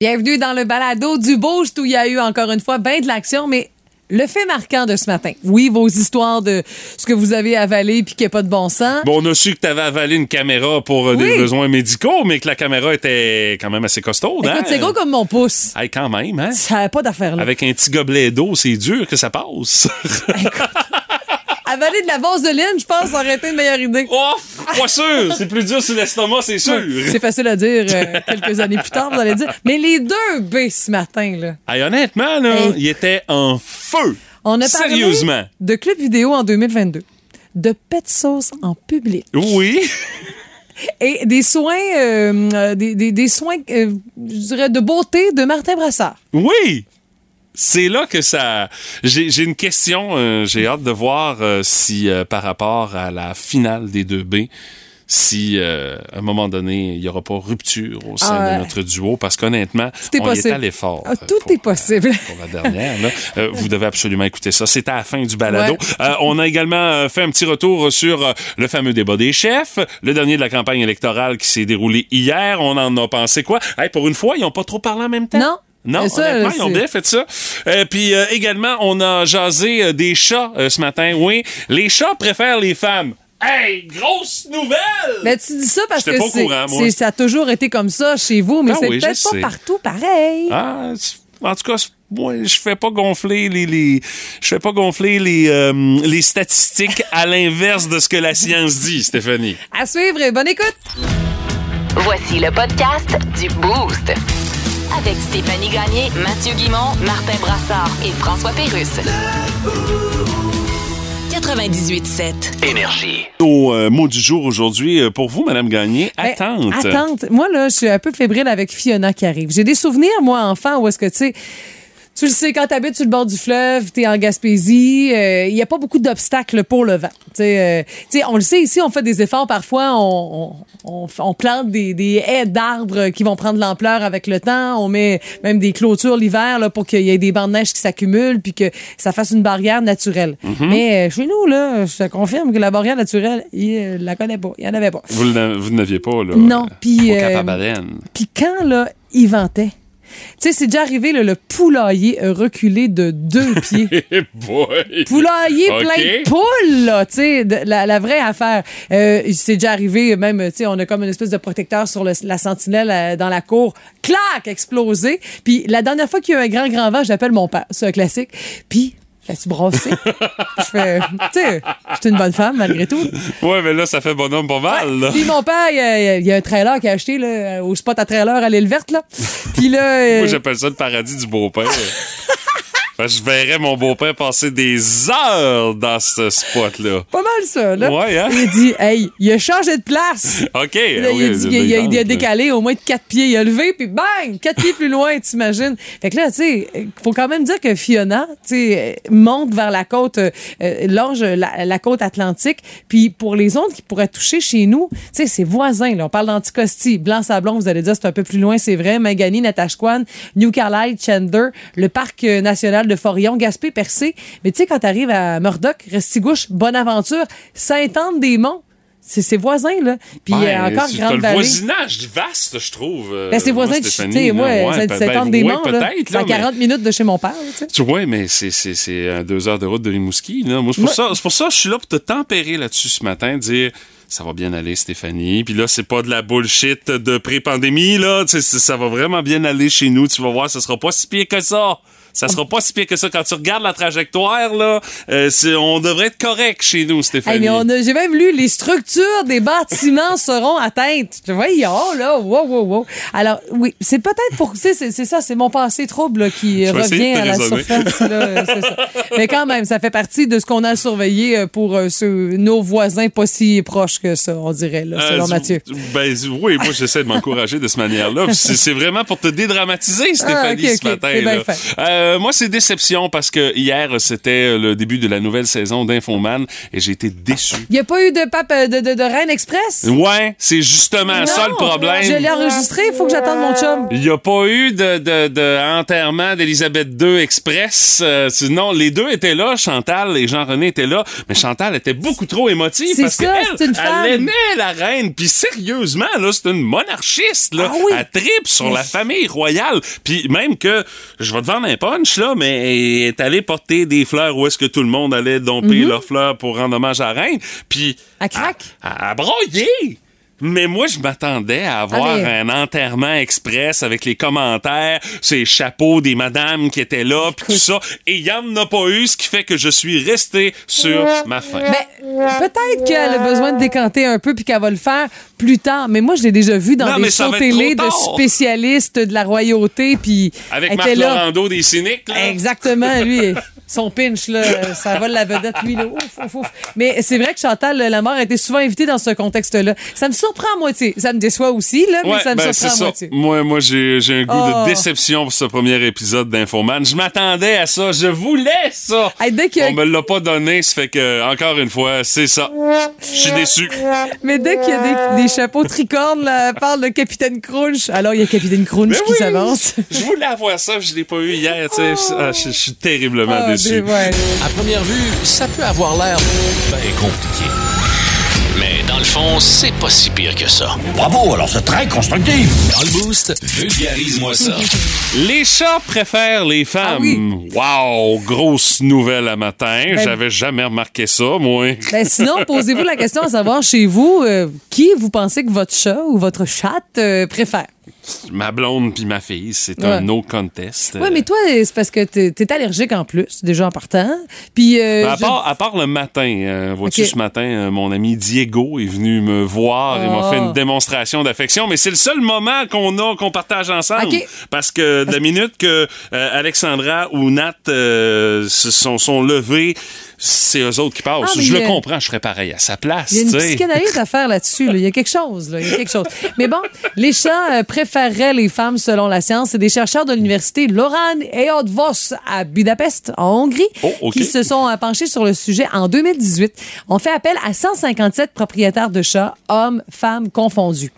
Bienvenue dans le balado du Boost où il y a eu encore une fois bien de l'action, mais le fait marquant de ce matin. Oui, vos histoires de ce que vous avez avalé puis qu'il n'y a pas de bon sens. Bon, on a su que tu avais avalé une caméra pour euh, des besoins médicaux, mais que la caméra était quand même assez costaude. Écoute, hein? c'est gros comme mon pouce. Hey, quand même, hein? Ça n'a pas d'affaire là. Avec un petit gobelet d'eau, c'est dur que ça passe. Avaler de la vaseline, je pense, ça aurait été une meilleure idée. oh, pas sûr! C'est plus dur sur l'estomac, c'est sûr. C'est facile à dire euh, quelques années plus tard, vous allez dire. Mais les deux B ce matin, là. Hey, honnêtement, là, Hey. il était en feu. On a parlé Sérieusement. de club vidéo en 2022, de pet sauce en public Oui. et des soins, euh, euh, des, des- des soins, euh, je dirais, de beauté de Martin Brassard. Oui! C'est là que ça. J'ai une question. euh, J'ai hâte de voir euh, si, euh, par rapport à la finale des deux B, si euh, à un moment donné, il n'y aura pas rupture au sein Ah de notre duo, parce qu'honnêtement, Tout est on y est allé fort. Ah, tout pour, est possible. Pour la dernière. là. Euh, vous devez absolument écouter ça. C'est à la fin du balado. Ouais. Euh, on a également fait un petit retour sur le fameux débat des chefs, le dernier de la campagne électorale qui s'est déroulé hier. On en a pensé quoi? Hey, pour une fois, ils n'ont pas trop parlé en même temps. Non. Non, ça, honnêtement, ils ont bien fait ça. Euh, puis euh, également, on a jasé euh, des chats euh, ce matin. Oui, les chats préfèrent les femmes. Hey, grosse nouvelle! Mais tu dis ça parce J'étais que c'est- courant, c'est- ça a toujours été comme ça chez vous, mais Ah c'est oui, peut-être pas sais. partout pareil. Ah, c'est- en tout cas, moi, je fais pas gonfler les, les je fais pas gonfler les, euh, les statistiques à l'inverse de ce que la science dit, Stéphanie. À suivre et bonne écoute. Voici le podcast du Boost. Avec Stéphanie Gagné, Mathieu Guimont, Martin Brassard et François Pérusse. 98.7. Énergie. Au euh, mot du jour aujourd'hui, euh, pour vous, Madame Gagné, Ben, attente. attente. Moi, là, je suis un peu fébrile avec Fiona qui arrive. J'ai des souvenirs, moi, enfant, où est-ce que, tu sais, tu le sais, quand t'habites sur le bord du fleuve, t'es en Gaspésie, il n'y a pas beaucoup d'obstacles pour le vent. Tu sais, euh, tu on le sait ici, on fait des efforts parfois, on, on, on- plante des, des haies d'arbres qui vont prendre l'ampleur avec le temps, on met même des clôtures l'hiver là, pour qu'il y ait des bancs de neige qui s'accumulent puis que ça fasse une barrière naturelle. Mais euh, chez nous, là, je te confirme que la barrière naturelle, il euh, la connaît pas, il n'y en avait pas. Vous ne vous n'aviez pas, là. Non, euh, puis, euh, quand, là, il ventait, tu sais, c'est déjà arrivé, là, le poulailler reculé de deux pieds. Boy! Poulailler Ok. plein de poules, là, tu sais, la, la vraie affaire. Euh, c'est déjà arrivé, même, tu sais, on a comme une espèce de protecteur sur le- la sentinelle euh, dans la cour. Clac! Explosé. Puis la dernière fois qu'il y a eu un grand, grand vent, j'appelle mon père. C'est un classique. Puis, fais-tu brasser? Je fais, tu sais, je suis une bonne femme, malgré tout. Ouais, mais là, ça fait bonhomme pas mal, là. Puis mon père, il y a, un trailer qu'il a acheté là, au spot à trailer à l'île verte. Là. Puis là, euh, Moi, j'appelle ça le paradis du beau-père. Je verrais mon beau-père passer des heures dans ce spot-là. pas mal ça. Là. Ouais, hein? Il dit, hey, il a changé de place. OK. Là, ah il, oui, a, dit- il a- il il décalé au moins de quatre pieds. Il a levé, puis bang, quatre pieds plus loin, t'imagines. Fait que là, tu sais, faut quand même dire que Fiona, tu sais, monte vers la côte, euh, longe la, la côte atlantique. Puis pour les ondes qui pourraient toucher chez nous, tu sais, c'est voisins. Là. On parle d'Anticosti, Blanc-Sablon, vous allez dire, c'est un peu plus loin, c'est vrai. Magani, Natashquan, New Carlisle, Chander, le parc euh, national de Forillon, Gaspé, Percé. Mais tu sais, quand t'arrives à Murdoch, Restigouche, Bonaventure, Sainte-Anne-des-Monts, c'est ses voisins, là. Puis Ouais, euh, encore Grande le Vallée. voisinage vaste, je trouve. euh, Ben, c'est moi, voisin de tu sais, moi. Ouais, c'est ben, ben, des ouais, monts là. C'est à là, mais- 40 minutes de chez mon père, tu sais. Tu vois, mais c'est, à deux heures de route de Rimouski. Là. Moi, c'est, pour ça, c'est pour ça que je suis là pour te tempérer là-dessus ce matin, dire ça va bien aller, Stéphanie. Puis là, c'est pas de la bullshit de pré-pandémie, là. Tu ça va vraiment bien aller chez nous. Tu vas voir, ça sera pas si pire que ça. Ça sera pas si pire que ça. Quand tu regardes la trajectoire, là, euh, on devrait être correct chez nous, Stéphanie. Hey, j'ai même lu les structures des bâtiments seront atteintes. Tu vois, oh là, wow, wow, wow. Alors, oui, c'est peut-être pour, tu sais, c'est ça, c'est mon passé trouble là, qui Je revient à la surface. là, ça. Mais quand même, ça fait partie de ce qu'on a surveillé euh, pour euh, ceux- nos voisins pas si proches que ça, on dirait, là, selon Euh, Mathieu. Ben oui, moi j'essaie de m'encourager de cette manière-là. C'est vraiment pour te dédramatiser, Stéphanie, Ah, ok, ce ok, matin. c'est bien là. Euh, euh, moi, c'est déception parce que hier, c'était le début de la nouvelle saison d'Infoman et j'ai été déçu. Il n'y a pas eu de pape euh, de, de, de Reine Express? Ouais, c'est justement ça le problème. Je l'ai enregistré, il faut que j'attende mon chum. Il n'y a pas eu de, de, de enterrement d'Elisabeth II Express. Euh, non, les deux étaient là, Chantal et Jean-René étaient là, mais Chantal était beaucoup trop émotive C'est parce ça, qu'elle c'est une femme. elle aimait la reine. Puis sérieusement, là, c'est une monarchiste. Là. Ah oui. Elle tripe sur la famille royale. Puis même que, je vais te vendre un punch, là, mais elle est allée porter des fleurs où est-ce que tout le monde allait domper Mhm. leurs fleurs pour rendre hommage à la reine. Puis... Elle craque. À, à broyer! Mais moi, je m'attendais à avoir un enterrement express avec les commentaires, ces chapeaux des madames qui étaient là, puis tout ça. Et il y en a pas eu, ce qui fait que je suis resté sur ma faim. Ben, peut-être qu'elle a besoin de décanter un peu puis qu'elle va le faire plus tard. Mais moi, je l'ai déjà vu dans Non, des shows télé de spécialistes de la royauté. Puis Avec Marc. Laurando des cyniques, là. Exactement, lui, son pinch, là, ça vole la vedette, lui, là. Ouf, ouf, ouf. Mais c'est vrai que Chantal Lamar a été souvent invitée dans ce contexte-là. Ça me surprend à moitié. Ça me déçoit aussi, là, mais ça me ben, surprend à ça. moitié. Moi, moi j'ai un goût Oh. de déception pour ce premier épisode d'Infoman. Je m'attendais à ça. Je voulais ça. Hey, dès On me l'a pas donné, ça fait que, encore une fois, c'est ça. Je suis déçu. Mais dès qu'il y a des, des chapeaux tricornes, là, parle de Capitaine Crunch. Alors, il y a Capitaine Crunch qui oui, s'avance. Je voulais avoir ça, je l'ai pas eu hier. sais. Ah, je, suis terriblement Ah, déçu. Ouais. À première vue, ça peut avoir l'air bien compliqué. Mais dans le fond, c'est pas si pire que ça. Bravo, alors c'est très constructif. Dans le boost, vulgarise-moi ça. Les chats préfèrent les femmes. Ah oui. Wow, grosse nouvelle à matin. J'avais jamais remarqué ça, moi. Ben sinon, posez-vous la question à savoir chez vous, euh, qui vous pensez que votre chat ou votre chatte euh, préfère? Ma blonde puis ma fille, c'est Ouais. un no contest. Oui, mais toi, c'est parce que t'es es allergique en plus, déjà en partant. Puis. euh, Ben, à, je- part, à part le matin, euh, vois-tu, ce matin, euh, mon ami Diego est venu me voir et m'a Ah. fait une démonstration d'affection, mais c'est le seul moment qu'on a, qu'on partage ensemble. Parce que de la minute que euh, Alexandra ou Nat euh, se sont, sont levés, c'est eux autres qui passent. Ah, je le comprends, je serais pareil à sa place. Il y a une psychanalyse à faire là-dessus. là. Il y a quelque chose. Là. Il y a quelque chose. Mais bon, les chats euh, préféreraient les femmes selon la science. C'est des chercheurs de l'université Loran et à Budapest, en Hongrie, Oh, qui se sont penchés sur le sujet en 2018. On fait appel à 157 propriétaires de chats, hommes, femmes confondus.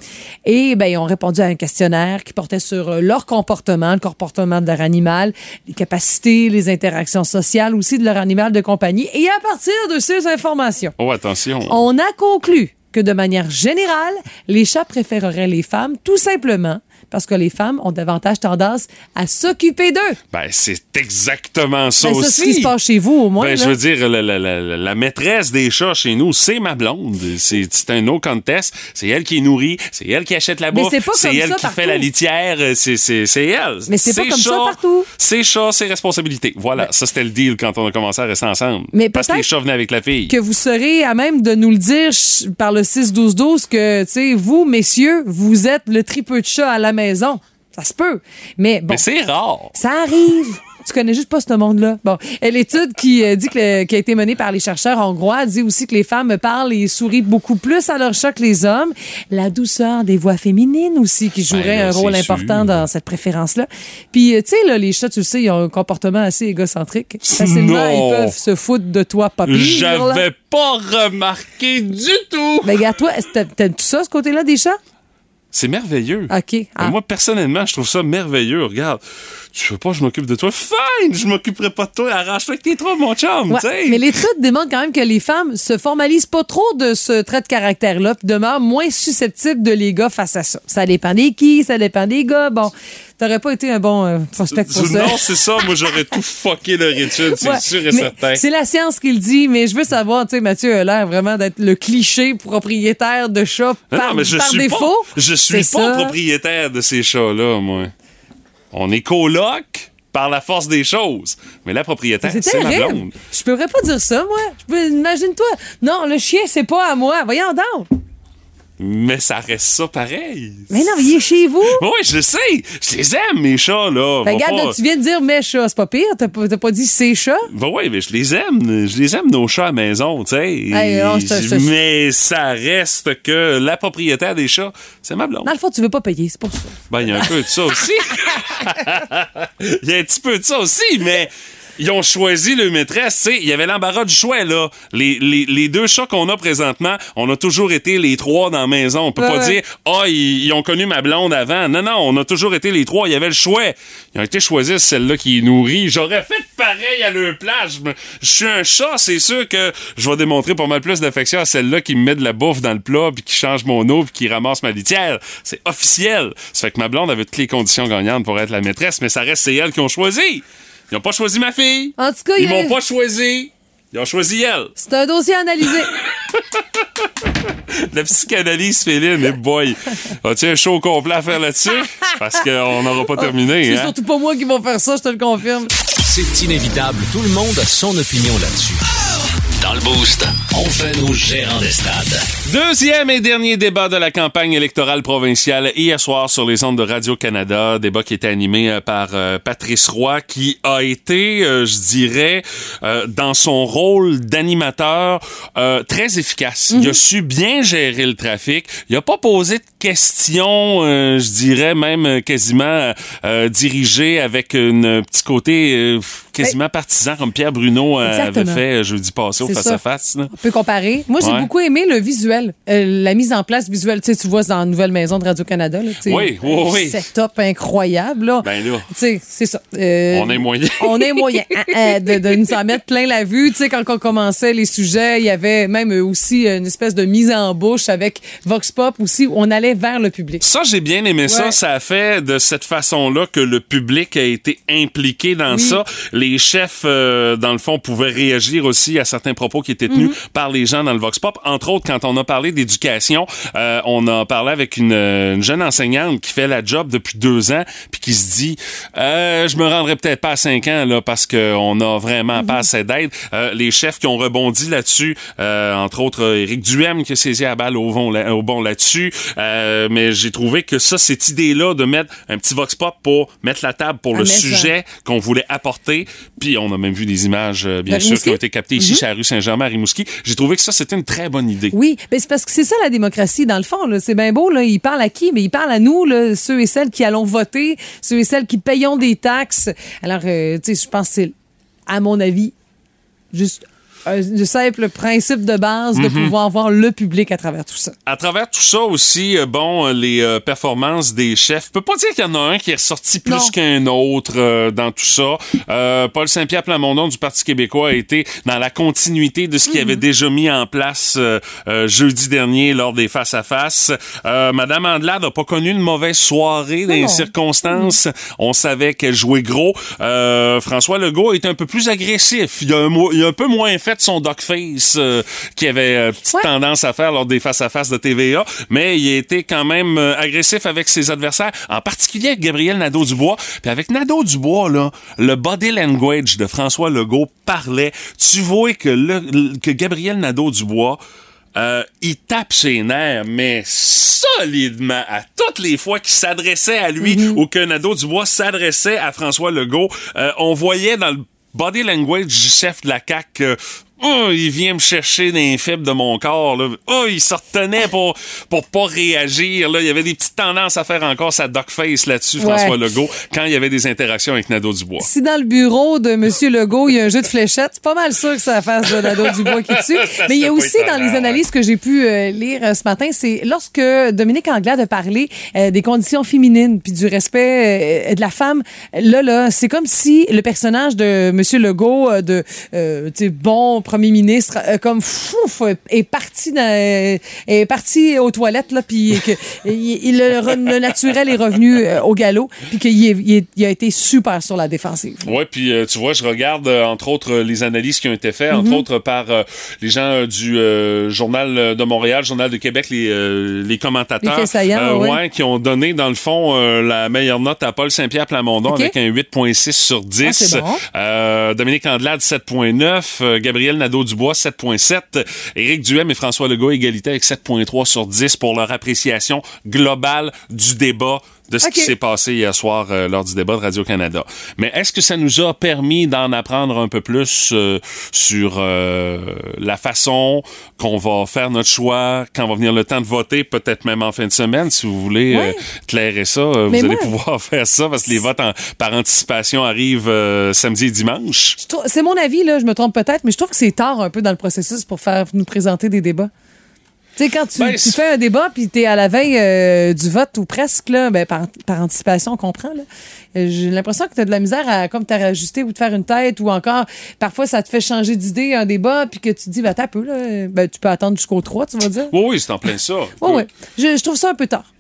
Et ben, ils ont répondu à un questionnaire qui portait sur euh, leur comportement, le comportement de leur animal, les capacités, les interactions sociales aussi de leur animal de compagnie. Et à partir de ces informations, Oh, attention. on a conclu que de manière générale, les chats préféreraient les femmes tout simplement parce que les femmes ont davantage tendance à s'occuper d'eux. Ben, c'est exactement ça Ben, aussi. c'est ce qui se passe chez vous, au moins. Ben, je veux dire, la, la- la- la- la maîtresse des chats chez nous, c'est ma blonde. C'est un no contest. C'est elle qui nourrit, c'est elle qui achète la Mais bouffe, c'est pas comme elle ça qui fait partout. la litière, euh, c'est elle. Mais c'est pas comme ça partout. C'est chats, c'est responsabilité. Voilà, ça c'était le deal quand on a commencé à rester ensemble. Mais Parce que les chats venaient avec la fille. que vous serez à même de nous le dire par le 6-12-12 que, tu sais, vous, messieurs, vous êtes le tripeux de chat à la maison. Ça se peut. Mais bon. Mais c'est rare. Ça arrive. Tu connais juste pas ce monde-là. Bon, l'étude qui euh, dit que le- qui a été menée par les chercheurs hongrois dit aussi que les femmes parlent et sourient beaucoup plus à leur chat que les hommes. La douceur des voix féminines aussi qui jouerait Ben là, un rôle important sûr. dans cette préférence-là. Puis euh, tu sais là, les chats, tu le sais, ils ont un comportement assez égocentrique. Facilement, Non. ils peuvent se foutre de toi, papy. J'avais pas remarqué du tout. Ben regarde toi, t'aimes tout ça ce côté-là des chats? C'est merveilleux. OK. Ah. Moi, personnellement, je trouve ça merveilleux. Regarde, tu veux pas que je m'occupe de toi? Fine! Je m'occuperai pas de toi. Arrange-toi avec tes trois, mon chum. Ouais, tu sais. mais l'étude démontre quand même que les femmes se formalisent pas trop de ce trait de caractère-là, puis demeurent moins susceptibles de les gars face à ça. Ça dépend des qui, ça dépend des gars. Bon, t'aurais pas été un bon euh, prospect pour ça. Non, c'est ça. Moi, j'aurais tout fucké leur étude, c'est Ouais, sûr et certain. C'est la science qui le dit, mais je veux savoir, tu sais, Mathieu a l'air vraiment d'être le cliché propriétaire de chat Non, par, non, mais je par suis défaut. pas, je suis pas ça. propriétaire de ces chats-là, moi. On est coloc par la force des choses. Mais la propriétaire, C'est ma blonde. Je pourrais pas dire ça, moi. Je peux, imagine-toi. Non, le chien, c'est pas à moi. Voyons donc. Mais ça reste ça pareil. Mais non, mais il est chez vous. Oui, je le sais. Je les aime, mes chats, là. Ben, regarde, pas- là, tu viens de dire mes chats, c'est pas pire. T'as pas, pas dit ses chats? Ben oui, mais je les aime. Je les aime, nos chats à la maison, tu sais. Hey, te- Mais ça reste que la propriétaire des chats, c'est ma blonde. Dans le fond, tu veux pas payer, c'est pour ça. Ben, il y a un peu de ça aussi. Il y a un petit peu de ça aussi, mais ils ont choisi le maîtresse. Tu sais, il y avait l'embarras du choix, là. Les, les, les deux chats qu'on a présentement, on a toujours été les trois dans la maison. On peut Ouais, pas ouais. dire, ah, ils, ils ont connu ma blonde avant. Non, non, on a toujours été les trois. Il y avait le choix. Ils ont été choisis celle-là qui est nourrie. J'aurais fait pareil à leur place. Je suis un chat, c'est sûr que je vais démontrer pas mal plus d'affection à celle-là qui me met de la bouffe dans le plat, puis qui change mon eau, puis qui ramasse ma litière. C'est officiel. Ça fait que ma blonde avait toutes les conditions gagnantes pour être la maîtresse, mais ça reste c'est elle qui ont choisi. Ils ont pas choisi ma fille. En tout cas, Ils m'ont pas choisi. Ils ont choisi elle. c'est un dossier analysé. La psychanalyse féline, et boy. As-tu un show complet à faire là-dessus? Parce qu'on n'aura pas terminé, c'est hein? surtout pas moi qui vais faire ça, je te le confirme. C'est inévitable, tout le monde a son opinion là-dessus. Dans le Boost, on fait nos gérants des stades. Deuxième et dernier débat de la campagne électorale provinciale hier soir sur les ondes de Radio-Canada. Débat qui était animé euh, par euh, Patrice Roy, qui a été, euh, je dirais, euh, dans son rôle d'animateur, très efficace. Il a su bien gérer le trafic. Il a pas posé de questions, je dirais, même quasiment dirigées avec un petit côté quasiment partisan, comme Pierre Bruno avait fait jeudi passé au C'est ça. face-à-face. là. On peut comparer. Moi, j'ai Ouais. beaucoup aimé le visuel, euh, la mise en place visuelle. Tu sais, tu vois, c'est dans la nouvelle maison de Radio-Canada. là. Oui, oui, oui. Setup incroyable. Là. Ben là. Tu sais, c'est ça. Euh, On est moyen. on est moyen hein, hein, de, de nous en mettre plein la vue. Tu sais, quand on commençait les sujets, il y avait même euh, aussi une espèce de mise en bouche avec Vox Pop aussi, où on allait vers le public. Ça, j'ai bien aimé ça. Ouais. Ça a fait de cette façon-là que le public a été impliqué dans Oui. ça. Les chefs, euh, dans le fond, pouvaient réagir aussi à certains propos qui étaient tenus Mhm. par les gens dans le Vox Pop. Entre autres, quand on a parlé d'éducation, euh, on a parlé avec une, euh, une jeune enseignante qui fait la job depuis deux ans, puis qui se dit, euh, je me rendrai peut-être pas à cinq ans là parce qu'on a vraiment pas assez d'aide. Euh, les chefs qui ont rebondi là-dessus, euh, entre autres euh, Éric Duhem qui a saisi à balle au, bon, là- au bon là-dessus, Euh, mais j'ai trouvé que ça, cette idée-là de mettre un petit vox pop pour mettre la table pour le sujet qu'on voulait apporter, puis on a même vu des images, euh, bien De sûr, qui ont été captées ici, chez la rue Saint-Germain à Rimouski. J'ai trouvé que ça, c'était une très bonne idée. Oui, mais parce que c'est ça la démocratie dans le fond. C'est bien beau. Là. Il parle à qui? Mais il parle à nous, ceux et celles qui allons voter, ceux et celles qui payons des taxes. Alors, euh, tu sais, je pense que c'est, à mon avis, juste un, un simple principe de base de pouvoir voir le public à travers tout ça. À travers tout ça aussi, euh, bon, euh, les euh, performances des chefs. Je peux pas dire qu'il y en a un qui est ressorti plus qu'un autre euh, dans tout ça. Paul Saint-Pierre Plamondon du Parti québécois a été dans la continuité de ce qu'il avait déjà mis en place jeudi dernier lors des face-à-face. Madame Andelade n'a pas connu une mauvaise soirée dans les circonstances. On savait qu'elle jouait gros. Euh, François Legault est un peu plus agressif. Il a un, il a un peu moins fait son dogface euh, qui avait euh, petite Ouais. tendance à faire lors des face-à-face de TVA, mais il a été quand même euh, agressif avec ses adversaires, en particulier avec Gabriel Nadeau-Dubois. Puis avec Nadeau-Dubois, là, le body language de François Legault parlait. Tu vois que, le, que Gabriel Nadeau-Dubois euh, il tape ses nerfs, mais solidement à toutes les fois qu'il s'adressait à lui ou que Nadeau Dubois s'adressait à François Legault, euh, on voyait dans le body language du chef de la CAQ Oh, il vient me chercher dans les fibres de mon corps. Là. Oh, il se retenait pour, pour pas réagir. Là. Il y avait des petites tendances à faire encore sa duckface là-dessus, Ouais. François Legault, quand il y avait des interactions avec Nadeau Dubois. Si dans le bureau de M. Legault, il y a un jeu de fléchettes, c'est pas mal sûr que ça faire de Nado Dubois qui. Ça Mais il y a aussi dans les ouais. analyses que j'ai pu euh, lire euh, ce matin, c'est lorsque Dominique Anglade a parlé euh, des conditions féminines puis du respect de la femme. Là, là, c'est comme si le personnage de M. Legault, de euh, bon premier ministre, euh, comme fouf, est parti dans, est parti aux toilettes là, puis que il, il- le, le naturel est revenu euh, au galop, puis qu'il est- il a été super sur la défensive. Ouais, puis euh, tu vois, je regarde euh, entre autres euh, les analyses qui ont été faites, Mhm. entre autres par euh, les gens euh, du euh, journal de Montréal, journal de Québec, les euh, les commentateurs, Les saillants, euh, ouais. ouais, qui ont donné dans le fond euh, la meilleure note à Paul Saint-Pierre Plamondon Ok. avec un 8.6 sur 10. Ah, bon. Euh, Dominique Andelade 7.9, euh, Gabriel Nadeau-Dubois, 7.7. Éric Duhem et François Legault, égalité avec 7.3 sur 10 pour leur appréciation globale du débat de ce qui s'est passé hier soir euh, lors du débat de Radio-Canada. Mais est-ce que ça nous a permis d'en apprendre un peu plus euh, sur euh, la façon qu'on va faire notre choix quand va venir le temps de voter, peut-être même en fin de semaine, si vous voulez Ouais. euh, clairer ça, vous allez moi- pouvoir faire ça parce que les votes en- par anticipation arrivent euh, samedi et dimanche. C'est mon avis, là, je me trompe peut-être, mais je trouve que c'est tard un peu dans le processus pour faire nous présenter des débats. Tu sais, quand tu, Ben, tu fais un débat puis t'es à la veille euh, du vote ou presque, là, ben, par, par anticipation, on comprend. là. Euh, J'ai l'impression que tu as de la misère à comme te rajuster ou te faire une tête ou encore, parfois, ça te fait changer d'idée un débat puis que tu te dis, ben, t'as peu, là, ben, tu peux attendre jusqu'au 3, tu vas dire. Oui, oui, c'est en plein ça. Oui, oui. Je, je trouve ça un peu tard.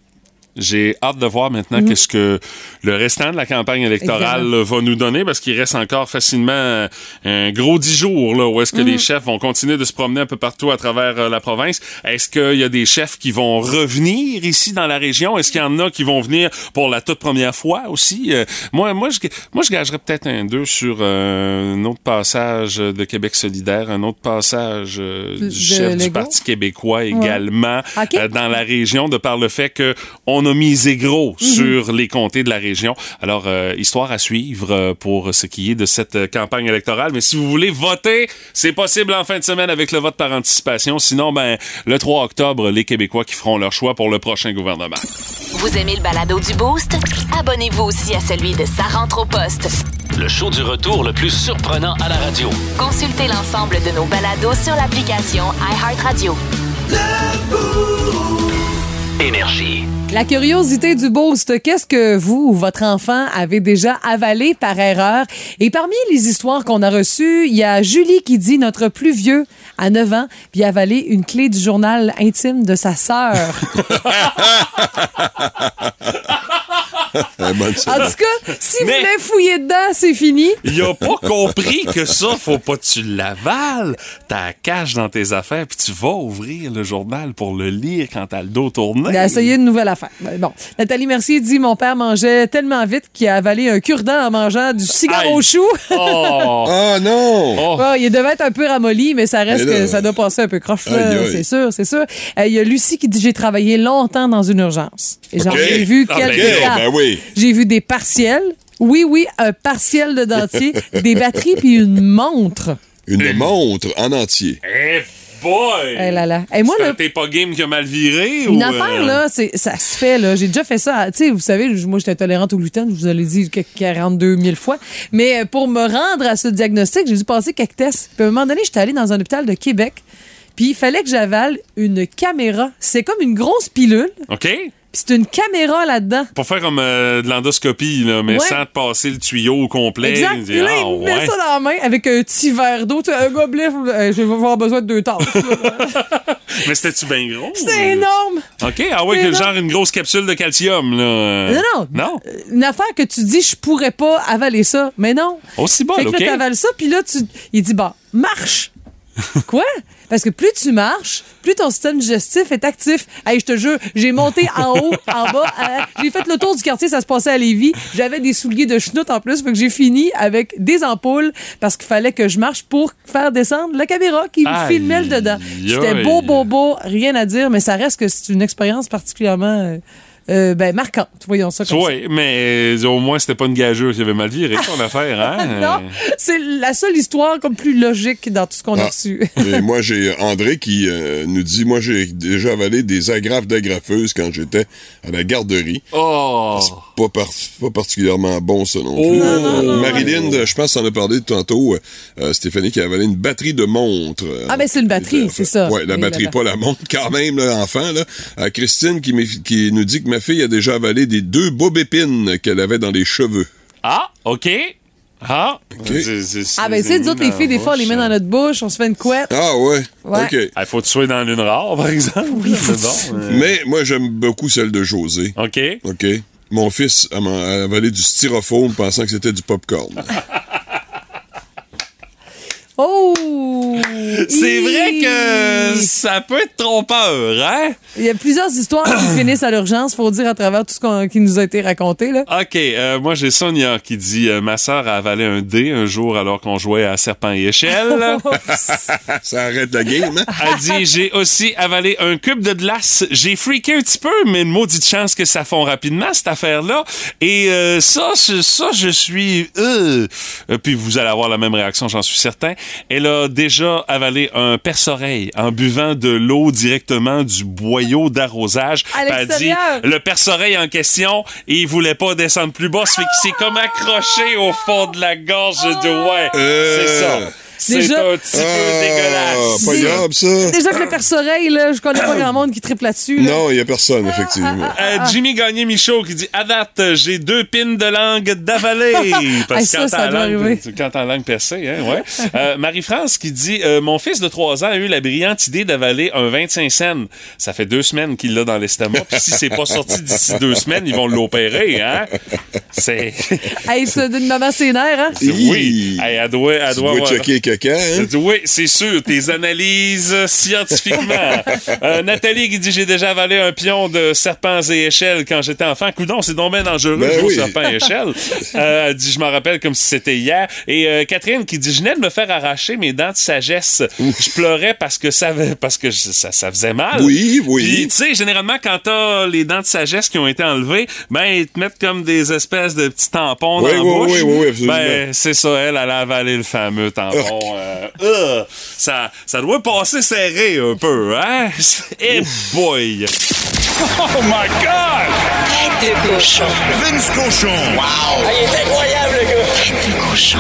J'ai hâte de voir maintenant Mhm. qu'est-ce que le restant de la campagne électorale va nous donner parce qu'il reste encore facilement euh, un gros dix jours là, où est-ce que Mhm. les chefs vont continuer de se promener un peu partout à travers euh, la province. Est-ce qu'il y a des chefs qui vont revenir ici dans la région? Est-ce qu'il y en a qui vont venir pour la toute première fois aussi? Euh, moi, moi, je, moi, je gagerais peut-être un 2 sur euh, un autre passage de Québec solidaire, un autre passage du chef du? Parti québécois également dans la région de par le fait que on a misé gros Mhm. sur les comtés de la région. Alors, euh, histoire à suivre euh, pour ce qui est de cette euh, campagne électorale. Mais si vous voulez voter, c'est possible en fin de semaine avec le vote par anticipation. Sinon, ben, le 3 octobre, les Québécois qui feront leur choix pour le prochain gouvernement. Vous aimez le balado du Boost? Abonnez-vous aussi à celui de Sa rentre au poste. Le show du retour le plus surprenant à la radio. Consultez l'ensemble de nos balados sur l'application iHeartRadio. Énergie. La curiosité du boost, qu'est-ce que vous ou votre enfant avez déjà avalé par erreur? Et parmi les histoires qu'on a reçues, il y a Julie qui dit notre plus vieux à 9 ans, puis a avalé une clé du journal intime de sa sœur. Bonne en tout cas, si Mais- vous voulez fouiller dedans, c'est fini. Il a pas compris que ça, faut pas que tu l'avales. T'as la cache dans tes affaires, puis tu vas ouvrir le journal pour le lire quand t'as le dos tourné. Il a essayé une nouvelle affaire. Ben, Bon, Nathalie Mercier dit mon père mangeait tellement vite qu'il a avalé un cure-dent en mangeant du cigare Aïe. au chou. Oh! Ah non! Oh. Il devait être un peu ramolli, mais ça reste Mais là- que ça doit passer un peu croche, c'est sûr, c'est sûr. Euh, Il y a Lucie qui dit j'ai travaillé longtemps dans une urgence. Et j'en ai vu Ah, quelques ben, cas. ben oui. J'ai vu des partiels. Oui, oui, un partiel de dentier, des batteries puis une montre. Une montre en entier. Eh boy! Eh là là. Et moi, C'est là, T'es pas game qui a mal viré? Une ou, affaire, euh, là, c'est, ça se fait, là. J'ai déjà fait ça. Tu sais, vous savez, moi, j'étais intolérante au gluten, je vous l'ai dit que- 42 000 fois. Mais euh, pour me rendre à ce diagnostic, j'ai dû passer quelques tests. Puis à un moment donné, j'étais allée dans un hôpital de Québec. Puis il fallait que j'avale une caméra. C'est comme une grosse pilule. OK? C'est une caméra là-dedans. Pour faire comme euh, de l'endoscopie, là, mais Ouais. sans te passer le tuyau au complet. Exact. Et là, ah, il me met ouais. ça dans la main avec un petit verre d'eau. Un gobelet, euh, je vais avoir besoin de deux tasses. Mais c'était-tu bien gros? C'est énorme. OK, ah que énorme. genre une grosse capsule de calcium, là. euh, Non, non. Non? Une affaire que tu dis, je pourrais pas avaler ça. Mais non. Aussi bon, Fait que là, t'avales ça, puis là, tu... il dit, bah, marche. Quoi? Parce que plus tu marches, plus ton système digestif est actif. Hey, je te jure, j'ai monté en haut, en bas. j'ai fait le tour du quartier, ça se passait à Lévis. J'avais des souliers de chenoute en plus, fait que j'ai fini avec des ampoules parce qu'il fallait que je marche pour faire descendre la caméra qui me filmait le dedans. C'était beau, beau, beau, rien à dire, mais ça reste que c'est une expérience particulièrement euh, euh, ben, marquante. Voyons ça comme ça. Oui, mais euh, au moins, c'était pas une gageure qui avait mal viré, ton affaire, hein? Non, c'est la seule histoire comme plus logique dans tout ce qu'on a Ah. reçu. Et moi, j'ai André qui euh, nous dit Moi, j'ai déjà avalé des agrafes d'agrafeuse quand j'étais à la garderie. Oh! Pas, par- pas particulièrement bon, ça non plus. Oh. Euh, Marilyn, euh, je pense qu'on a parlé tantôt, euh, Stéphanie qui a avalé une batterie de montre. Ah, ben, c'est une batterie, c'est ça. Oui, la Oui, batterie, la- pas la montre, quand même, là, enfant. Là. Euh, Christine qui, nous dit que ma fille a déjà avalé des deux bobépines qu'elle avait dans les cheveux. Ah, OK. Ah, c'est- Ah, ben, c'est c'est nous autres, mis les filles, des fois, on les met dans notre bouche, on se fait une couette. Ah ouais, Ouais. OK. Il faut que tu sois dans l'une rare, par exemple. Oui, c'est bon. euh, Mais moi, j'aime beaucoup celle de José. OK. OK. Mon fils a, avalé du styrofoam pensant que c'était du popcorn. Oh! C'est vrai que ça peut être trompeur, hein? Il y a plusieurs histoires qui finissent à l'urgence, faut dire, à travers tout ce qu'on- qui nous a été raconté. Là. OK, euh, moi j'ai Sonia qui dit euh, ma sœur a avalé un dé un jour alors qu'on jouait à serpent et échelle. Ça arrête la game, hein? Elle dit j'ai aussi avalé un cube de glace. J'ai freaké un petit peu, mais une maudite chance que ça fond rapidement cette affaire-là. Et euh, ça, je- ça je suis. euh. Euh, Puis vous allez avoir la même réaction, j'en suis certain. Elle a déjà avalé un perce-oreille en buvant de l'eau directement du boyau d'arrosage. Elle dit l'extérieur. le perce-oreille en question, il voulait pas descendre plus bas, ça fait qu'il s'est comme accroché au fond de la gorge de ouais. Euh. C'est ça. C'est Déjà- un petit peu dégueulasse. pas grave, ça. Déjà que le perce-oreille, là, je connais pas grand monde qui triple là-dessus. là. Non, il y a personne, effectivement. Euh, Jimmy Gagné Michaud qui dit À date, j'ai deux pins de langue d'avaler. Parce que ça, quand ça t'as doit langue, arriver. quand t'as la langue percée, hein, ouais. Euh, Marie-France qui dit euh, Mon fils de 3 ans a eu la brillante idée d'avaler un 25 cents. Ça fait deux semaines qu'il l'a dans l'estomac. Puis si c'est pas sorti d'ici deux semaines, ils vont l'opérer, hein. C'est. Hey, c'est d'une maman sénère, hein? Oui. Hey, elle doit, elle Tu doit dois avoir- checker caca, hein? oui, c'est sûr, tes analyses scientifiquement. Euh, Nathalie qui dit j'ai déjà avalé un pion de serpents et échelles quand j'étais enfant. Coudon, c'est donc bien dangereux Ben oui. au serpent et échelles. Euh, elle dit je m'en rappelle comme si c'était hier. Et euh, Catherine qui dit je venais de me faire arracher mes dents de sagesse. Je pleurais parce que ça parce que ça, ça faisait mal. Oui, oui. Puis tu sais généralement quand t'as les dents de sagesse qui ont été enlevées, ben ils te mettent comme des espèces de petits tampons Oui, dans la oui, bouche. oui, oui, oui, absolument. Ben c'est ça, elle, elle a avalé le fameux tampon. Euh, ça, ça doit passer serré un peu, hein? Eh boy! Oh my God! Tête de cochon. Vince Cochon. Wow! Ah, il est incroyable, le gars! Tête de cochon.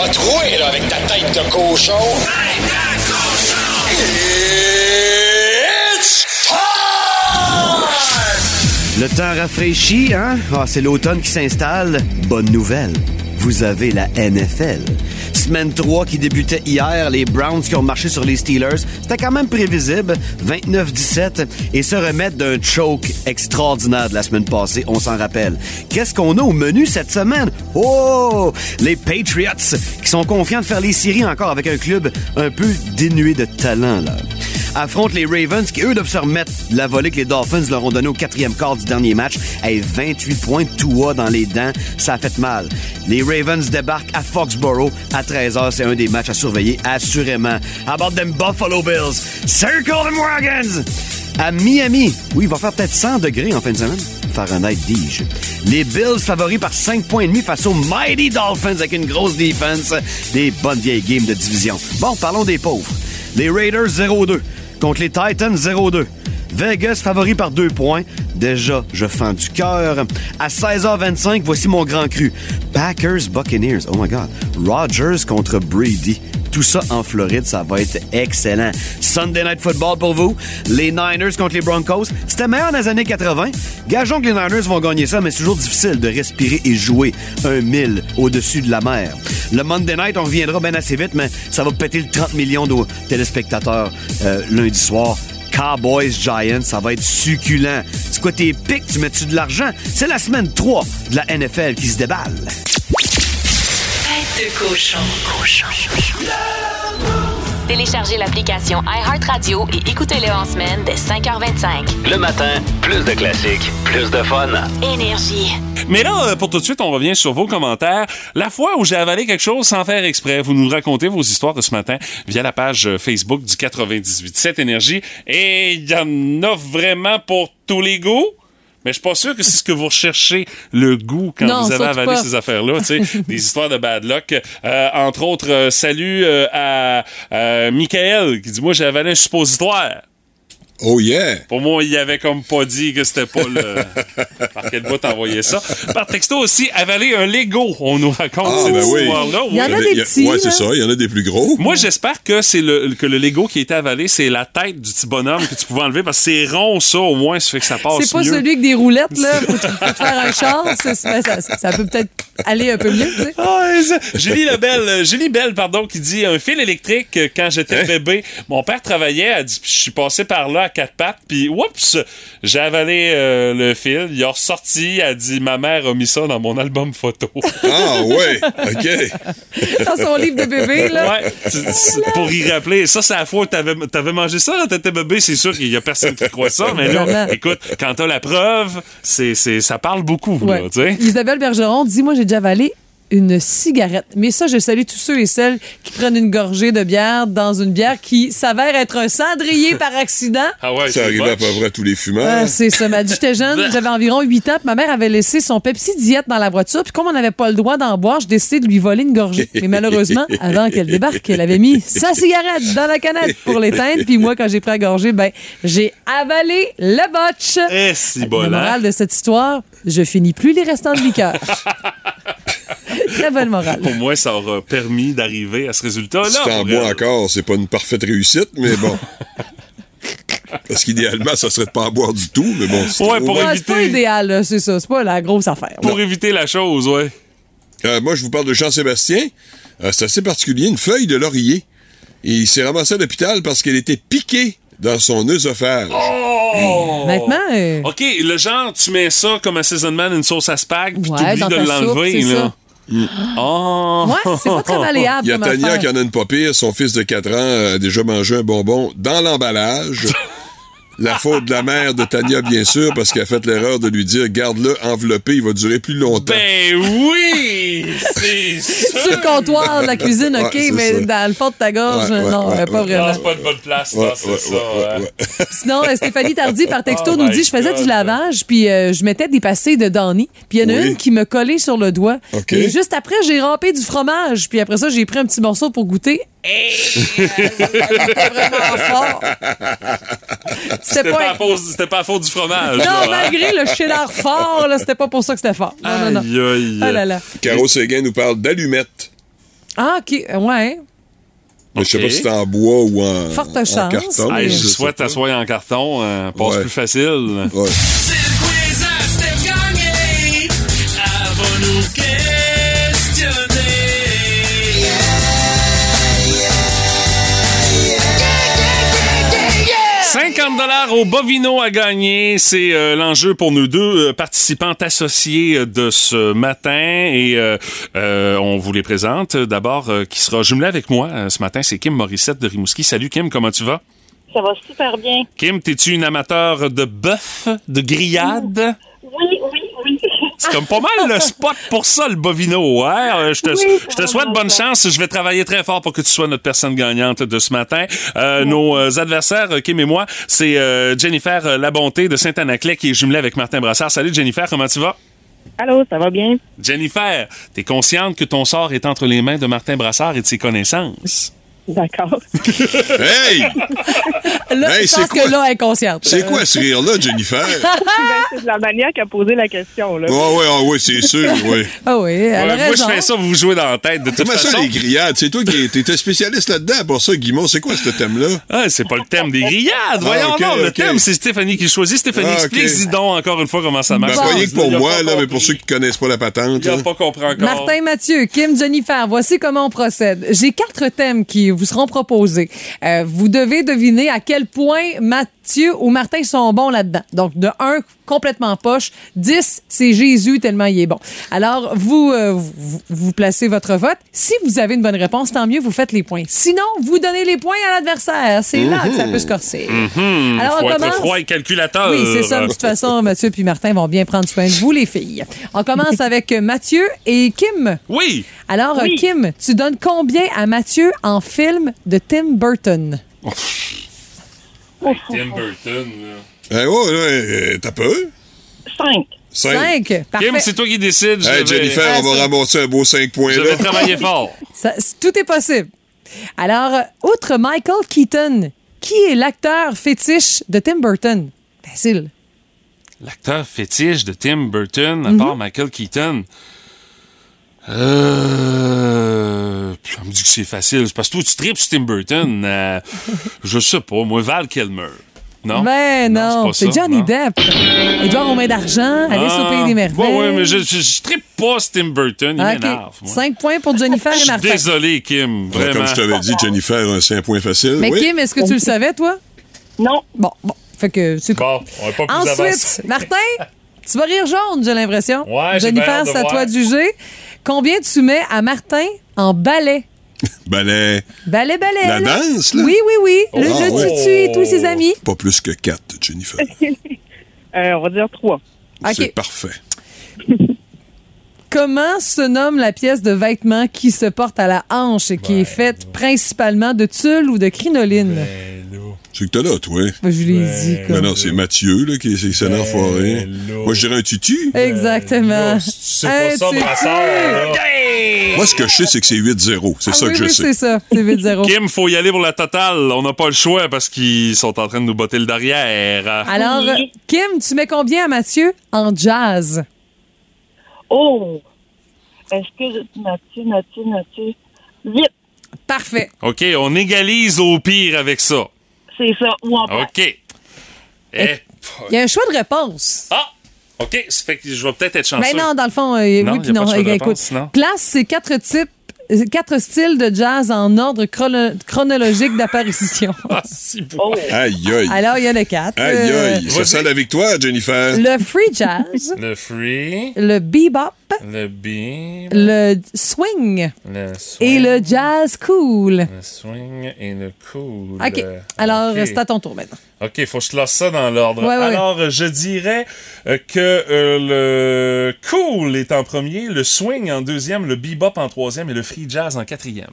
A troué, là, avec ta tête de cochon. Tête de cochon! It's time! Le temps rafraîchit, hein? Ah, c'est l'automne qui s'installe. Bonne nouvelle. Vous avez la NFL. Semaine 3 qui débutait hier, les Browns qui ont marché sur les Steelers. C'était quand même prévisible. 29-17 et se remettre d'un choke extraordinaire de la semaine passée, on s'en rappelle. Qu'est-ce qu'on a au menu cette semaine? Oh! Les Patriots qui sont confiants de faire les séries encore avec un club un peu dénué de talent, là affrontent les Ravens qui, eux, doivent se remettre de la volée que les Dolphins leur ont donné au quatrième quart du dernier match. Hey, 28 points de Tua dans les dents, ça a fait mal. Les Ravens débarquent à Foxborough à 13h. C'est un des matchs à surveiller, assurément. About them Buffalo Bills? Circle them wagons! À Miami, oui, il va faire peut-être 100 degrés en fin de semaine. Fahrenheit, dis-je. Les Bills favoris par 5 points et demi face aux Mighty Dolphins avec une grosse défense. Des bonnes vieilles games de division. Bon, parlons des pauvres. Les Raiders 0-2 contre les Titans 0-2. Vegas favori par deux points. Déjà, je fends du cœur. À 16h25, voici mon grand cru. Packers Buccaneers. Oh my God. Rodgers contre Brady. Tout ça en Floride, ça va être excellent. Sunday Night Football pour vous. Les Niners contre les Broncos. C'était meilleur dans les années 80. Gageons que les Niners vont gagner ça, mais c'est toujours difficile de respirer et jouer un mille au-dessus de la mer. Le Monday Night, on reviendra bien assez vite, mais ça va péter le 30 millions de téléspectateurs euh, lundi soir. Cowboys Giants, ça va être succulent. C'est quoi tes pics? Tu mets-tu de l'argent? C'est la semaine 3 de la NFL qui se déballe. De cochon. Cochon. Téléchargez l'application iHeartRadio et écoutez-le en semaine dès 5h25. Le matin, plus de classiques, plus de fun. Énergie. Mais là, euh, pour tout de suite, on revient sur vos commentaires. La fois où j'ai avalé quelque chose sans faire exprès, vous nous racontez vos histoires de ce matin via la page euh, Facebook du 98.7 Énergie. Et il y en a vraiment pour tous les goûts. Mais je suis pas sûr que c'est ce que vous recherchez, le goût, quand Non, vous avez avalé pas. ces affaires-là. tu sais, des histoires de bad luck. Euh, entre autres, euh, salut euh, à euh, Michael qui dit Moi, j'ai avalé un suppositoire. Oh yeah! Pour moi, il avait comme pas dit que c'était pas le. Par quel bout t'envoyais ça? Par texto aussi, avaler un Lego. On nous raconte Ah, cette ben oui. histoire-là. Il y en a oui. des Ouais, c'est ça. Il y en a des plus gros. Moi, j'espère que c'est le, que le Lego qui a été avalé, c'est la tête du petit bonhomme que tu pouvais enlever parce que c'est rond, ça, au moins, ça fait que ça passe C'est pas mieux. celui avec des roulettes, là, pour te, pour te faire un char. Ça, ça, ça- ça peut peut-être aller un peu mieux, tu sais. Ah, Julie Lebel, euh, Julie Belle, pardon, qui dit un fil électrique euh, quand j'étais Hein? bébé. Mon père travaillait, elle dit, je suis passé par là à quatre pattes, puis oups, j'ai avalé euh, le fil. Il a ressorti, a dit ma mère a mis ça dans mon album photo. Ah, ouais, OK. Dans son livre de bébé, là. Ouais, tu- pour y rappeler. Ça, c'est la fois où t'avais, t'avais mangé ça quand t'étais bébé. C'est sûr qu'il y a personne qui croit ça, mais là, écoute, quand t'as la preuve, c'est, c'est, ça parle beaucoup, Ouais. là, tu sais. Isabelle Bergeron dit Moi, j'ai déjà avalé une cigarette. Mais ça, je salue tous ceux et celles qui prennent une gorgée de bière dans une bière qui s'avère être un cendrier par accident. Ah ouais, Ça c'est arrivait à peu près à tous les fumeurs. Ah, c'est ça. m'a dit, j'étais jeune, j'avais environ 8 ans, puis ma mère avait laissé son Pepsi diète dans la voiture, puis comme on n'avait pas le droit d'en boire, j'ai décidé de lui voler une gorgée. Mais malheureusement, avant qu'elle débarque, elle avait mis sa cigarette dans la canette pour l'éteindre, puis moi, quand j'ai pris la gorgée, ben, j'ai avalé le botch. Eh, si La bon, hein? morale de cette histoire, je finis plus les restants de liqueur. Très bonne morale. Pour moi, ça aura permis d'arriver à ce résultat-là. Pour bois elle. encore, c'est pas une parfaite réussite, mais bon. Parce qu'idéalement, ça serait de pas en boire du tout, mais bon. c'est Ouais, pour Ouais, c'est pas éviter- idéal, c'est ça. C'est pas la grosse affaire. Pour éviter la chose, ouais. Euh, moi, je vous parle de Jean-Sébastien. Euh, c'est assez particulier, une feuille de laurier. Et il s'est ramassé à l'hôpital parce qu'elle était piquée dans son œsophage. Oh! Maintenant, euh, OK, le genre, tu mets ça comme assaisonnement d'une sauce à spag, puis Ouais, t'oublies de l'enlever, c'est là. Oh! ouais, c'est pas très malléable. Il y a Tania affaire. qui en a une pas pire. Son fils de 4 ans a déjà mangé un bonbon dans l'emballage. La faute de la mère de Tania, bien sûr, parce qu'elle a fait l'erreur de lui dire garde-le enveloppé, il va durer plus longtemps. Ben oui! C'est Sur le comptoir de la cuisine, OK, mais ça. dans le fond de ta gorge, Ouais, ouais, non, ouais, euh, pas vraiment. Non, c'est pas une bonne place, c'est ouais, ça. ouais, ouais. ouais, ouais. Sinon, euh, Stéphanie Tardy, par texto, Oh nous dit je faisais God. du lavage, puis euh, je mettais des pastilles de Danny, puis il y en a Oui. une qui me collait sur le doigt. OK. Et juste après, j'ai râpé du fromage, puis après ça, j'ai pris un petit morceau pour goûter. C'était vraiment fort. C'était pas, pas. à cause- c'était pas à faute du fromage. Non, là, hein? malgré le cheddar fort, c'était pas pour ça que c'était fort. Non, non, non. Aïe. Oh là là. Caro Séguin nous parle d'allumettes. Ah, OK, ouais. Mais je sais pas si c'est en bois ou en, Forte en chance, carton. Hey, je souhaite pas. t'asseoir en carton, euh, passe Ouais. plus facile. Ouais. 50 dollars au Bovino à gagner, c'est euh, l'enjeu pour nos deux euh, participantes associées euh, de ce matin et euh, on vous les présente. D'abord, qui sera jumelée avec moi ce matin, c'est Kim Morissette de Rimouski. Salut Kim, comment tu vas? Ça va super bien. Kim, t'es-tu une amateur de bœuf, de grillade? Oui, oui. C'est comme pas mal le spot pour ça, le Bovino. Ouais, Euh, je te, Oui, je te souhaite bonne chance. Je vais travailler très fort pour que tu sois notre personne gagnante de ce matin. Euh, Nos euh, adversaires, Kim et moi, c'est euh, Jennifer Labonté de Saint-Anaclet qui est jumelée avec Martin Brassard. Salut Jennifer, comment tu vas? Allô, ça va bien? Jennifer, t'es consciente que ton sort est entre les mains de Martin Brassard et de ses connaissances? D'accord. Hey! Là, Hey, je c'est pense quoi? que là, elle est consciente. C'est quoi ce rire-là, Jennifer? Ben, c'est de la manière qu'a posé la question, là. Ouais, ah ouais, c'est sûr, oui. Ah oui, elle a Ouais, moi, je fais ça, vous vous jouez dans la tête. De toute Comment ça, les grillades? C'est toi qui étais spécialiste là-dedans. Pour ça, Guimond, c'est quoi ce thème-là? Ah, c'est pas le thème des grillades. Voyons ok, donc, le ok. thème, c'est Stéphanie qui le choisit. Stéphanie, Ah, explique-y donc encore une fois comment ça Ben, marche. pas rien que pour a moi, là, mais pour ceux qui connaissent pas la patente. Il a pas compris encore. Martin Mathieu, Kim Jennifer, voici comment on procède. J'ai quatre thèmes qui vous seront proposés. Euh, vous devez deviner à quel point Mathieu ou Martin sont bons là-dedans. Donc, de 1, complètement poche. 10, c'est Jésus tellement il est bon. Alors, vous, euh, vous, vous placez votre vote. Si vous avez une bonne réponse, tant mieux, vous faites les points. Sinon, vous donnez les points à l'adversaire. C'est là que ça peut se corser. Alors, Faut on être commence. froid et calculateur. Oui, c'est ça. De toute façon, Mathieu puis Martin vont bien prendre soin de vous, les filles. On commence avec Mathieu et Kim. Oui. Alors, Oui. Kim, tu donnes combien à Mathieu en film de Tim Burton? Tim Burton. là. Eh ouais, ouais, euh, t'as peur? Cinq. Cinq. Cinq. Parfait. Kim, c'est toi qui décides. Hey, vais- Jennifer, Ah, on va ramasser un beau 5 points Je là. vais travailler fort. Ça- tout est possible. Alors, outre Michael Keaton, qui est l'acteur fétiche de Tim Burton? Facile. L'acteur fétiche de Tim Burton, à Mhm. part Michael Keaton. Euh. puis On me dit que c'est facile. C'est parce que toi, tu tripes Tim Burton. Euh, je sais pas, moi, Val Kilmer. Non? Ben non, c'est c'est pas ça, Johnny non? Depp. Edouard aux mains d'argent, Alice au pays des merveilles. Oui, oui, mais je, je, je tripe pas Tim Burton. Il Ah, m'énerve. OK. moi. Cinq points pour Jennifer Je et suis Martin. désolé, Kim. Vraiment. Comme je t'avais dit, Jennifer, un 5 points facile. Mais oui. Kim, est-ce que tu le savais, toi? Non. Bon, bon. Fait que c'est Bon, on est pas plus avancé. Ensuite, Martin, tu vas rire jaune, j'ai l'impression. Ouais, Jennifer, c'est à voir. toi de juger. Combien tu mets à Martin en ballet? Ballet. Ballet, ballet. La là. danse, là? Oui, oui, oui. Le, Ah, le ouais. tutu et tous ses amis. Pas plus que quatre, Jennifer. Euh, on va dire trois. C'est parfait. Comment se nomme la pièce de vêtement qui se porte à la hanche et qui est faite principalement de tulle ou de crinoline? C'est que t'as là, toi. Ben, Je l'ai dit. Ben Comme... non, c'est Mathieu, là, qui est excellent foiré. Moi, je dirais un tutu. Exactement. C'est Un pas ça, brassard, là. Moi, ce que je sais, c'est que c'est 8-0. C'est Ah ça oui, que je oui, sais. c'est ça. C'est 8-0. Kim, faut y aller pour la totale. On n'a pas le choix parce qu'ils sont en train de nous botter le derrière. Alors, Oui. Kim, tu mets combien à Mathieu en jazz? Oh! Est-ce que Mathieu, Mathieu, Mathieu? Vite! Parfait. OK, on égalise au pire avec ça. C'est ça. Ou en OK. Eh, Il y a un choix de réponse. Ah! OK, ça fait que je vais peut-être être chanceux. Ben non, dans le fond, euh, Non, oui y a puis pas non. de choix de Écoute, réponse, non? classe, c'est quatre types, euh, quatre styles de jazz en ordre chrono- chronologique d'apparition. Ah, si beau. Oh! Aïe, aïe. Alors, il y en a quatre. Aïe, Euh, aïe. Ça sent la victoire, Jennifer. le free jazz, Le free, le bebop, le le swing le swing, et le jazz cool. le swing et le cool. OK. Alors, c'est à ton tour maintenant. OK, faut que je te lance ça dans l'ordre. Ouais, ouais, Alors, je dirais euh, que euh, le cool est en premier, le swing en deuxième, le bebop en troisième et le free jazz en quatrième.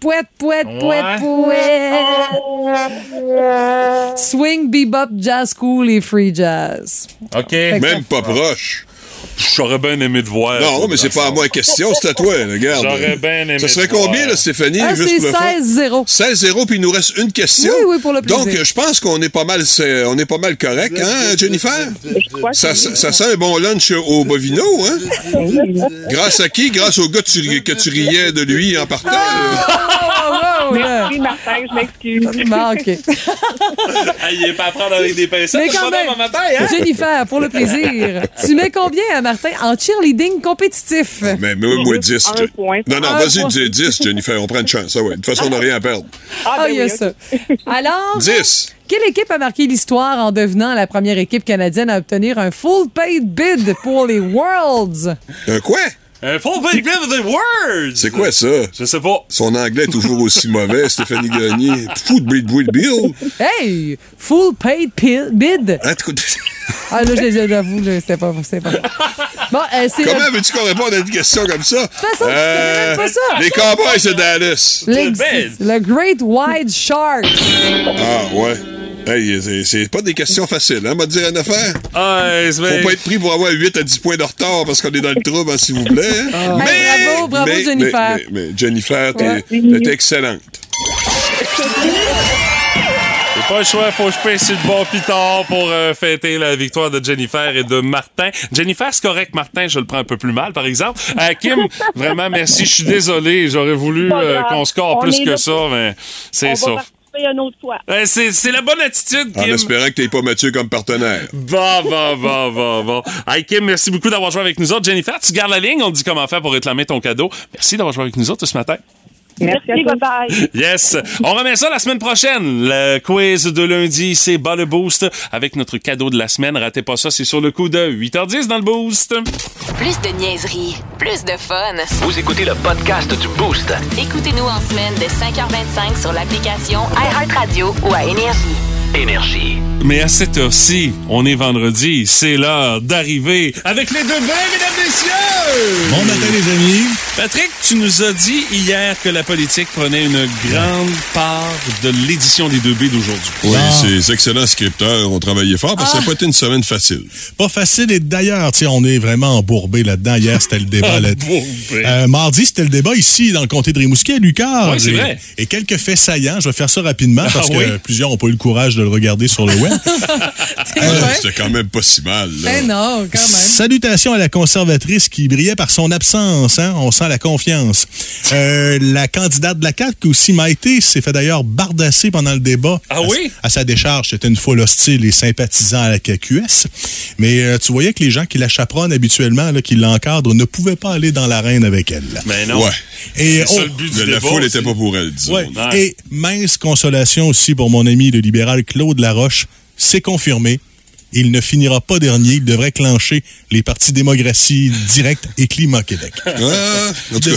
Pouette, pouette, Ouais. pouette, pouette. Swing, bebop, jazz cool et free jazz. OK. Même pas proche. J'aurais bien aimé te voir. Non, mais c'est pas à moi la question, c'est à toi, regarde. J'aurais bien aimé Ça serait te voir. combien, là, Stéphanie? Ah, juste c'est pour le fun? 16-0. 16-0, puis il nous reste une question. Oui, oui, pour le plaisir. Donc, je pense qu'on est pas mal, on est pas mal correct, hein, Jennifer? Je crois Ça, ça, ça sent un bon lunch au Bovino, hein? Grâce à qui? Grâce au gars que tu, que tu riais de lui en partant. Oh, Oui, Martin, je m'excuse. Bon, OK. Ah, il est pas à prendre avec des pincettes. Mais quand pas même, dans ma taille, hein? Jennifer, pour le plaisir, tu mets combien à Martin en cheerleading compétitif? Mais moi, moi 10. Un Je- point. Non, non, vas-y, point. dis 10, Jennifer, on prend une chance. Ah ouais. De toute façon, on n'a rien à perdre. Ah, Ah, ben il y a oui, ça. Alors, 10. quelle équipe a marqué l'histoire en devenant la première équipe canadienne à obtenir un full paid bid pour les Worlds? Un quoi? Un full big bit of the words! C'est quoi ça? Je sais pas. Son anglais est toujours aussi mauvais, Stéphanie Gagné. Food Breed Breed Bill. Hey! Full paid bid! Tu- Ah, là, je les j'avoue, là, c'était pas, c'était pas. Bon, euh, c'est le- Comment veux-tu qu'on réponde à une question comme ça? De toute façon, pas ça. Les Cowboys de Dallas. bid. le Great White Shark. Ah, ouais. Hey, c'est- c'est pas des questions faciles, hein, m'a dire une affaire. Ah, c'est Faut pas être pris pour avoir 8 à 10 points de retard parce qu'on est dans le trouble, hein, s'il vous plaît. hein. Hey, bravo, bravo, mais- Jennifer. Mais, mais- mais Jennifer, t'es Ouais. excellente. J'ai pas le choix, faut que je paye sur le bon piton pour euh, fêter la victoire de Jennifer et de Martin. Jennifer, c'est correct, Martin, je le prends un peu plus mal, par exemple. Euh, Kim, vraiment, merci, je suis désolé, j'aurais voulu euh, qu'on score On plus que ça, mais c'est ça. Va participer une autre fois. Euh, c'est c'est la bonne attitude, En Kim. espérant que t'aies pas Mathieu comme partenaire. Bon, bon, bon, bon, bon. Hey, Kim, merci beaucoup d'avoir joué avec nous autres. Jennifer, tu gardes la ligne, on te dit comment faire pour réclamer ton cadeau. Merci d'avoir joué avec nous autres ce matin. Merci, bye-bye. Yes. On remet ça la semaine prochaine. Le quiz de lundi, c'est bas le boost avec notre cadeau de la semaine. Ratez pas ça, c'est sur le coup de 8h10 dans le boost. Plus de niaiserie, plus de fun. Vous écoutez le podcast du Boost. Écoutez-nous en semaine de 5h25 sur l'application iHeartRadio ou à Énergie. Énergie. Mais à cette heure-ci, on est vendredi, c'est l'heure d'arriver avec les deux vrais, mesdames, messieurs! Bon matin, les amis. Patrick, tu nous as dit hier que la politique prenait une grande part de l'édition des 2B d'aujourd'hui. Oui, Ah. ces excellents scripteurs ont travaillé fort parce que ça n'a pas été une semaine facile. Pas facile. Et d'ailleurs, on est vraiment embourbé là-dedans. Hier, c'était le débat. là-. Euh, mardi, c'était le débat ici, dans le comté de Rimouski, à Lucar. Ouais, c'est et, vrai. et quelques faits saillants. Je vais faire ça rapidement parce Ah que oui? plusieurs n'ont pas eu le courage de le regarder sur le web. C'était quand même pas si mal. là. Ben non, quand même. Salutations à la conservatrice qui brillait par son absence. Hein? On sent la confiance. Euh, la candidate de la CAQ aussi, Maïté, s'est fait d'ailleurs bardasser pendant le débat. Ah À- oui? À, sa décharge, c'était une foule hostile et sympathisant à la KQS. Mais euh, tu voyais que les gens qui la chaperonnent habituellement, là, qui l'encadrent, ne pouvaient pas aller dans l'arène avec elle. Mais non. Ouais. Et, C'est ça oh, le but La, du la débat. foule n'était pas pour elle, disons. Ouais. Et mince consolation aussi pour mon ami le libéral Claude Laroche. C'est confirmé. Il ne finira pas dernier. Il devrait clencher les partis démocratie directe et climat Québec. Ah, en tout cas,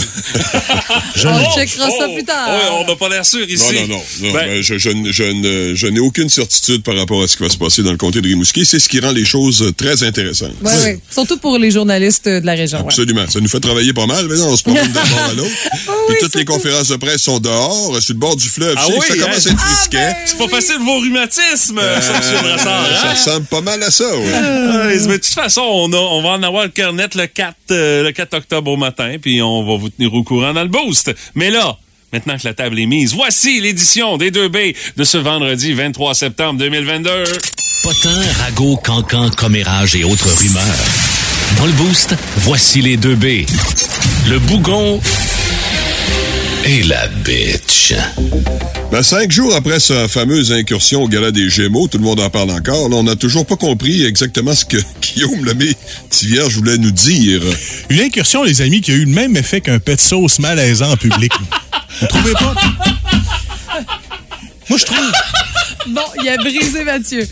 On checkera ça plus tard. Ouais, on n'a pas l'air sûr ici. non, non, non. non, Ben, ben, je, je, je je n'ai aucune certitude par rapport à ce qui va se passer dans le comté de Rimouski. C'est ce qui rend les choses très intéressantes. Ouais, ouais. Surtout pour les journalistes de la région. ouais. Absolument. Ça nous fait travailler pas mal. Mais non, on se promène d'un bord à l'autre. oui, Puis toutes les tout. conférences de presse sont dehors, sur le bord du fleuve. Ah Je oui, ça commence à hein? être risqué. c'est pas facile vos rhumatismes, ça, M. Brassard. ça hein? ressemble pas mal à ça, oui. Ouais, mais de toute façon, on, a- on va en avoir le cœur net le 4, euh, le 4 octobre au matin, puis on va vous tenir au courant dans le boost. Mais là, maintenant que la table est mise, voici l'édition des 2B de ce vendredi 23 septembre 2022. Potin, ragots, cancans, commérages et autres rumeurs. Dans le boost, voici les deux B. Le bougon et la bitch. Ben, cinq jours après sa fameuse incursion au gala des Gémeaux, tout le monde en parle encore, là, on n'a toujours pas compris exactement ce que Guillaume Lemay, petit vierge, voulait nous dire. Une incursion, les amis, qui a eu le même effet qu'un pet de sauce malaisant en public. Vous trouvez pas? Moi, je trouve. Bon, il a brisé Mathieu.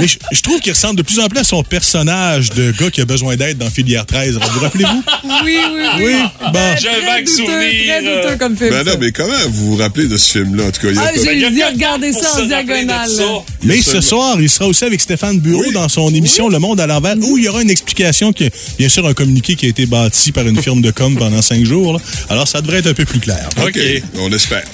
Mais je, je trouve qu'il ressemble de plus en plus à son personnage de gars qui a besoin d'aide dans Filière 13. Vous vous rappelez-vous? Oui, oui, oui. Oui, bon. J'ai un Très vague douteux, souvenir. Très douteux comme film. Ben non, mais comment vous vous rappelez de ce film-là, en tout cas? il y a Ah, j'ai regardez pour ça en diagonale. Mais ce soir, il sera aussi avec Stéphane Bureau Oui. dans son émission Le Monde à l'envers, où il y aura une explication, qui, bien sûr, un communiqué qui a été bâti par une firme de com pendant cinq jours. là. Alors, ça devrait être un peu plus clair. OK, on espère.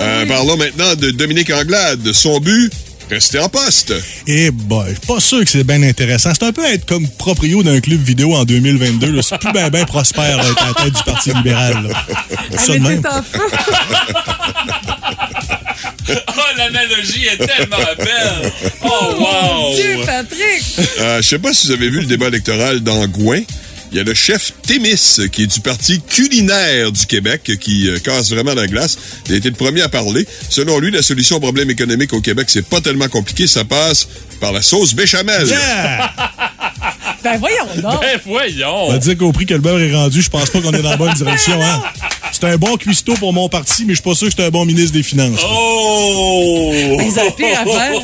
Euh, Parlons maintenant de Dominique Anglade. Son but, rester en poste. Et bah, je suis pas sûr que c'est bien intéressant. C'est un peu être comme proprio d'un club vidéo en 2022. là. C'est plus bien ben prospère là, être à la tête du Parti libéral. là. Ah, Ça de mais même. t'es en feu. Oh, l'analogie est tellement belle. Oh, wow. Dieu, Patrick. Euh, je sais pas si vous avez vu le débat électoral dans Gouin. Il y a le chef Témis, qui est du Parti culinaire du Québec, qui euh, casse vraiment la glace. Il a été le premier à parler. Selon lui, la solution au problème économique au Québec, c'est pas tellement compliqué. Ça passe par la sauce béchamel. Yeah! Ben voyons donc. Ben, voyons. On va dire qu'au prix que le beurre est rendu, je pense pas qu'on est dans la bonne direction. Hein? C'est un bon cuistot pour mon parti, mais je suis pas sûr que c'est un bon ministre des Finances. Oh! À faire.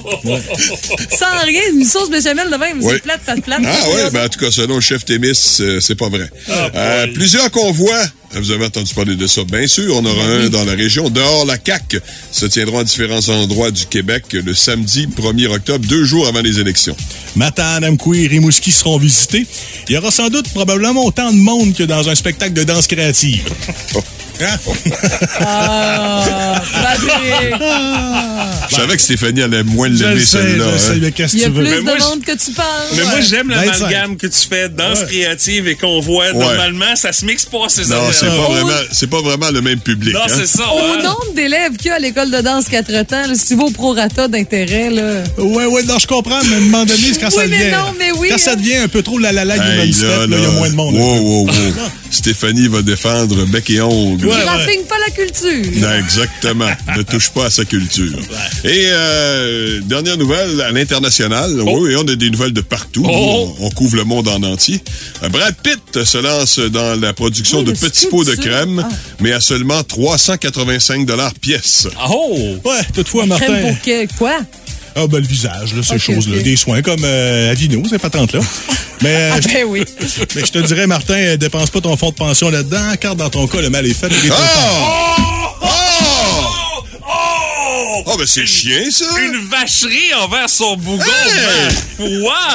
Sans rien, une sauce béchamel de même. Oui. C'est plate, plate, plate. Ah oui, ben en tout cas, selon le chef Témis, euh, c'est pas vrai. Euh, plusieurs convois, vous avez entendu parler de ça, bien sûr. On aura un dans la région. Dehors, la CAQ se tiendra à différents endroits du Québec le samedi 1er octobre, deux jours avant les élections. Matane, Amkoui et Rimouski seront visités. Il y aura sans doute probablement autant de monde que dans un spectacle de danse créative. Hein? Ah. Je savais que Stéphanie allait moins l'aimer, celle-là. je sais, hein. mais qu'est-ce Il y que a tu veux? plus de monde que tu penses. Mais moi, j'aime l'amalgame que tu fais, danse Ouais. créative et convoi. Normalement, ça se mixe pas, ces Non, c'est pas Oh. vraiment, c'est pas vraiment le même public. Non, hein. c'est ça. Au hein. nombre d'élèves qu'il y a à l'école de danse quatre temps, là, si tu vas au prorata d'intérêt, là. Ouais, ouais, non, je comprends, mais à un moment donné, c'est quand ça Oui, mais devient. non, mais oui, Quand ça hein. devient un peu trop la la la Hey, step, là, il y a moins de monde. Wow, wow, wow. Stéphanie va défendre bec et ongle. Ouais, Il ouais. raffine pas la culture. Non, exactement. ne touche pas à sa culture. Et euh, dernière nouvelle à l'international. Oui, on a des nouvelles de partout. Oh. On, on couvre le monde en entier. Brad Pitt se lance dans la production Oui, de petits pots de crème, Ah. mais à seulement 385 pièce. Oh! Ouais, toutefois, Crème Martin. pour que, quoi? Ah, ben, le visage, là, ces choses-là. Des soins comme euh, Avino, ces patentes-là. Mais, euh, Ah je- ben oui. mais je te dirais, Martin, euh, dépense pas ton fonds de pension là-dedans, car dans ton cas, le mal est fait. tard. Oh! Oh! Oh, ben c'est chien, ça! Une vacherie envers son bougon. Hey! Ben,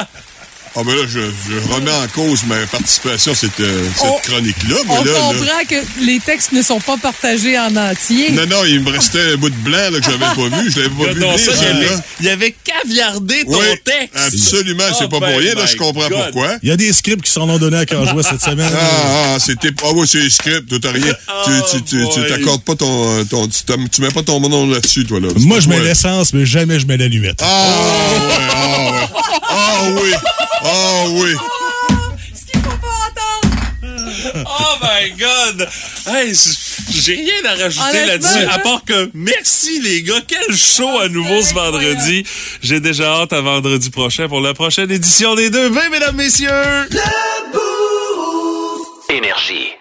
Ah, ben là, je, je remets en cause ma participation à cette, euh, cette On- chronique-là. mais On là, là- comprend que les textes ne sont pas partagés en entier. Non, non, il me restait un bout de blanc là, que j'avais pas vu. Je l'avais pas vu Non, venir, ça, il, avait, il avait caviardé ton Oui, texte. absolument, c'est Oh, pas ben, pour rien. Là, je comprends God. pourquoi. Il y a des scripts qui s'en ont donné à joie cette semaine. Ah, ah, c'était. Ah, oui, c'est script, toi, t'as rien. Oh, tu t'accordes pas ton. ton tu, tu mets pas ton nom là-dessus, toi, là. Moi, je mets l'essence, mais jamais je mets l'allumette. Ah, ouais, ah, ouais. Ah, oui. Ah, oui. Ce qu'il faut pas entendre. Oh my God! Hey, j'ai rien à rajouter là-dessus, là. à part que merci les gars, quel show à nouveau ce vendredi. J'ai déjà hâte à vendredi prochain pour la prochaine édition des deux B, mesdames, messieurs! Énergie.